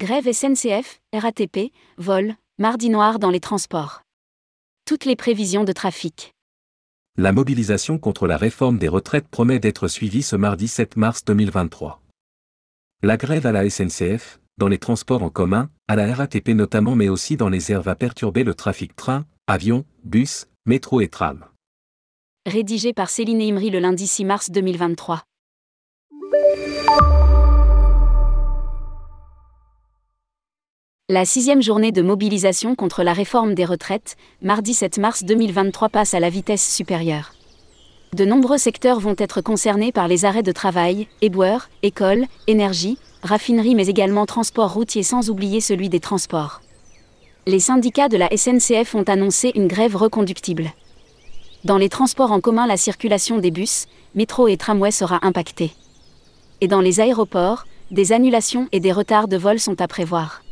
Grève SNCF, RATP, vol, mardi noir dans les transports. Toutes les prévisions de trafic. La mobilisation contre la réforme des retraites promet d'être suivie ce mardi 7 mars 2023. La grève à la SNCF, dans les transports en commun, à la RATP notamment mais aussi dans les airs va perturber le trafic train, avion, bus, métro et tram. Rédigé par Céline Imri le lundi 6 mars 2023. La sixième journée de mobilisation contre la réforme des retraites, mardi 7 mars 2023 passe à la vitesse supérieure. De nombreux secteurs vont être concernés par les arrêts de travail, éboueurs, écoles, énergie, raffinerie mais également transport routier sans oublier celui des transports. Les syndicats de la SNCF ont annoncé une grève reconductible. Dans les transports en commun, la circulation des bus, métro et tramway sera impactée. Et dans les aéroports, des annulations et des retards de vol sont à prévoir.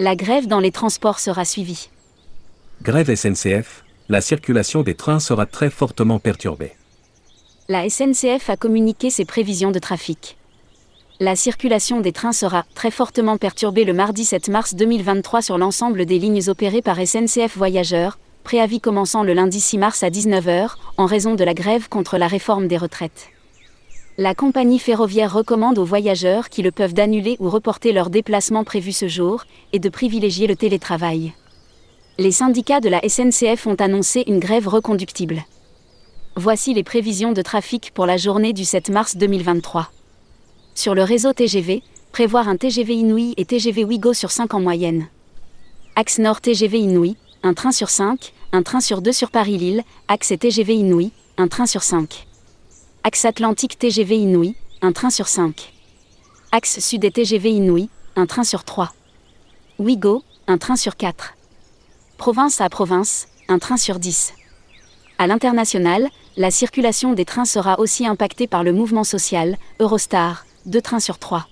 La grève dans les transports sera suivie. Grève SNCF, la circulation des trains sera très fortement perturbée. La SNCF a communiqué ses prévisions de trafic. La circulation des trains sera très fortement perturbée le mardi 7 mars 2023 sur l'ensemble des lignes opérées par SNCF Voyageurs, préavis commençant le lundi 6 mars à 19h, en raison de la grève contre la réforme des retraites. La compagnie ferroviaire recommande aux voyageurs qui le peuvent d'annuler ou reporter leurs déplacements prévus ce jour et de privilégier le télétravail. Les syndicats de la SNCF ont annoncé une grève reconductible. Voici les prévisions de trafic pour la journée du 7 mars 2023. Sur le réseau TGV, prévoir un TGV Inouï et TGV Ouigo sur 5 en moyenne. Axe Nord TGV Inouï, un train sur 5, un train sur 2 sur Paris-Lille, axe et TGV Inouï, un train sur 5. Axe Atlantique TGV Inouï, un train sur 5. Axe Sud et TGV Inouï, un train sur 3. Ouigo, un train sur 4. Province à province, un train sur 10. À l'international, la circulation des trains sera aussi impactée par le mouvement social, Eurostar, 2 trains sur 3.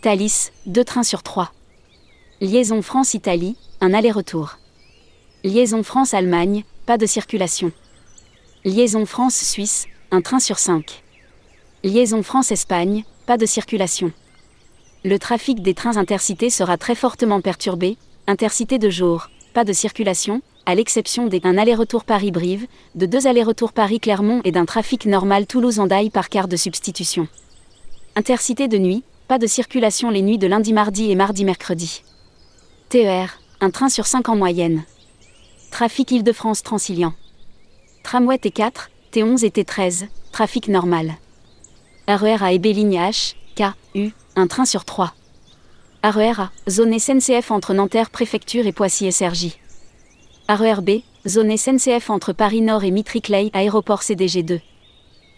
Thalys, 2 trains sur 3. Liaison France-Italie, un aller-retour. Liaison France-Allemagne, pas de circulation. Liaison France-Suisse, un train sur 5. Liaison France-Espagne, pas de circulation. Le trafic des trains intercités sera très fortement perturbé, intercité de jour, pas de circulation, à l'exception d'un aller-retour Paris-Brive, de deux allers-retours Paris-Clermont et d'un trafic normal Toulouse-Andaille par quart de substitution. Intercité de nuit, pas de circulation les nuits de lundi-mardi et mardi-mercredi. TER, un train sur 5 en moyenne. Trafic Île-de-France Transilien. Tramway T4, T11 et T13, trafic normal. RER à EB ligne H, K, U, un train sur 3. RER A, zone SNCF entre Nanterre Préfecture et Poissy SRJ. RER B, zone SNCF entre Paris Nord et Mitry-Clay Aéroport CDG2.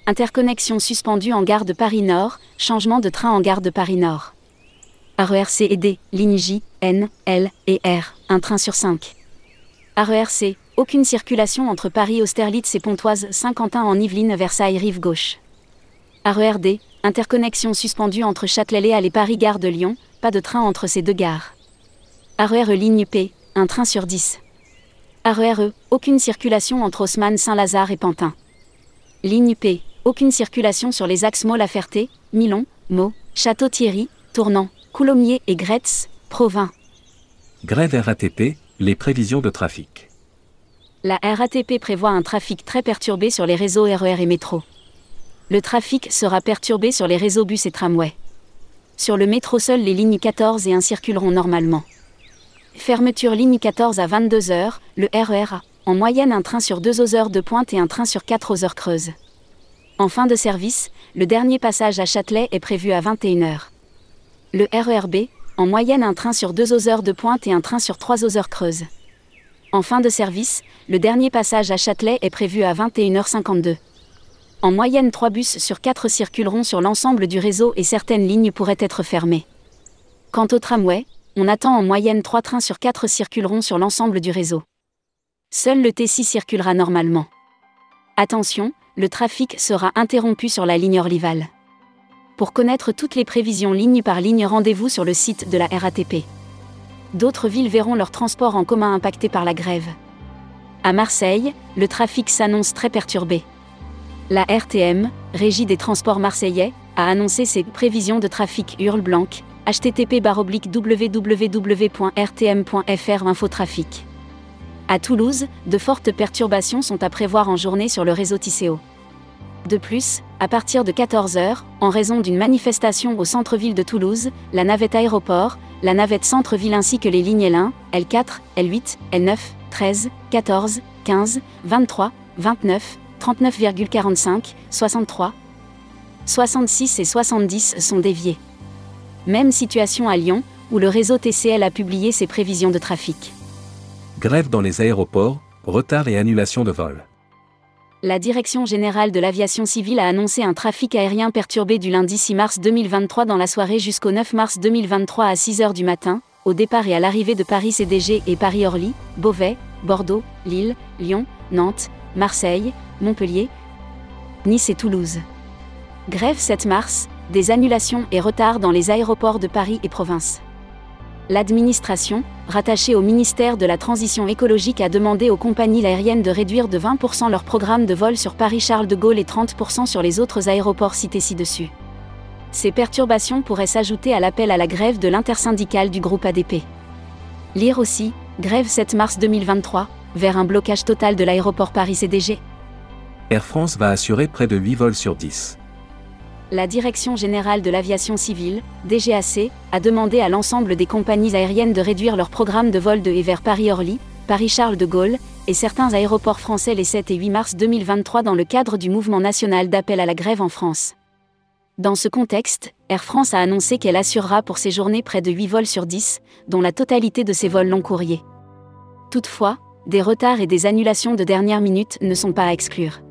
Interconnexion suspendue en gare de Paris Nord, changement de train en gare de Paris Nord. RER C et D, ligne J, N, L et R, un train sur 5. RER C, aucune circulation entre Paris Austerlitz et Pontoise Saint-Quentin en Yvelines Versailles rive gauche. RERD, interconnexion suspendue entre Châtelet-Léal et Paris Gare de Lyon, pas de train entre ces deux gares. RER e ligne P, un train sur 10. RER E, aucune circulation entre Haussmann Saint-Lazare et Pantin. Ligne P, aucune circulation sur les axes Meaux-La-Ferté, Milon, Meaux, Château-Thierry, Tournant, Coulommiers et Gretz, Provins. Grève RATP, les prévisions de trafic la RATP prévoit un trafic très perturbé sur les réseaux RER et métro. Le trafic sera perturbé sur les réseaux bus et tramway. Sur le métro, seules les lignes 14 et 1 circuleront normalement. Fermeture ligne 14 à 22h, le RER a, en moyenne un train sur 2 aux heures de pointe et un train sur 4 aux heures creuses. En fin de service, le dernier passage à Châtelet est prévu à 21h. Le RERB, en moyenne un train sur 2 aux heures de pointe et un train sur 3 aux heures creuses. En fin de service, le dernier passage à Châtelet est prévu à 21h52. En moyenne, 3 bus sur 4 circuleront sur l'ensemble du réseau et certaines lignes pourraient être fermées. Quant au tramway, on attend en moyenne 3 trains sur 4 circuleront sur l'ensemble du réseau. Seul le T6 circulera normalement. Attention, le trafic sera interrompu sur la ligne Orlival. Pour connaître toutes les prévisions ligne par ligne, rendez-vous sur le site de la RATP d'autres villes verront leur transport en commun impacté par la grève. À Marseille, le trafic s'annonce très perturbé. La RTM, Régie des transports marseillais, a annoncé ses prévisions de trafic hurle blanc, http www.rtm.fr Infotrafic. À Toulouse, de fortes perturbations sont à prévoir en journée sur le réseau Tisséo. De plus, à partir de 14h, en raison d'une manifestation au centre-ville de Toulouse, la navette aéroport, la navette centre-ville ainsi que les lignes L1, L4, L8, L9, 13, 14, 15, 23, 29, 39,45, 63, 66 et 70 sont déviées. Même situation à Lyon, où le réseau TCL a publié ses prévisions de trafic. Grève dans les aéroports, retard et annulation de vols. La Direction générale de l'aviation civile a annoncé un trafic aérien perturbé du lundi 6 mars 2023 dans la soirée jusqu'au 9 mars 2023 à 6 h du matin, au départ et à l'arrivée de Paris CDG et Paris-Orly, Beauvais, Bordeaux, Lille, Lyon, Nantes, Marseille, Montpellier, Nice et Toulouse. Grève 7 mars, des annulations et retards dans les aéroports de Paris et province. L'administration, rattachée au ministère de la Transition écologique, a demandé aux compagnies aériennes de réduire de 20% leur programme de vol sur Paris-Charles de Gaulle et 30% sur les autres aéroports cités ci-dessus. Ces perturbations pourraient s'ajouter à l'appel à la grève de l'intersyndicale du groupe ADP. Lire aussi, grève 7 mars 2023, vers un blocage total de l'aéroport Paris-CDG. Air France va assurer près de 8 vols sur 10 la Direction générale de l'aviation civile, DGAC, a demandé à l'ensemble des compagnies aériennes de réduire leur programme de vol de et vers Paris-Orly, Paris-Charles de Gaulle, et certains aéroports français les 7 et 8 mars 2023 dans le cadre du mouvement national d'appel à la grève en France. Dans ce contexte, Air France a annoncé qu'elle assurera pour ces journées près de 8 vols sur 10, dont la totalité de ces vols long courriers. Toutefois, des retards et des annulations de dernière minute ne sont pas à exclure.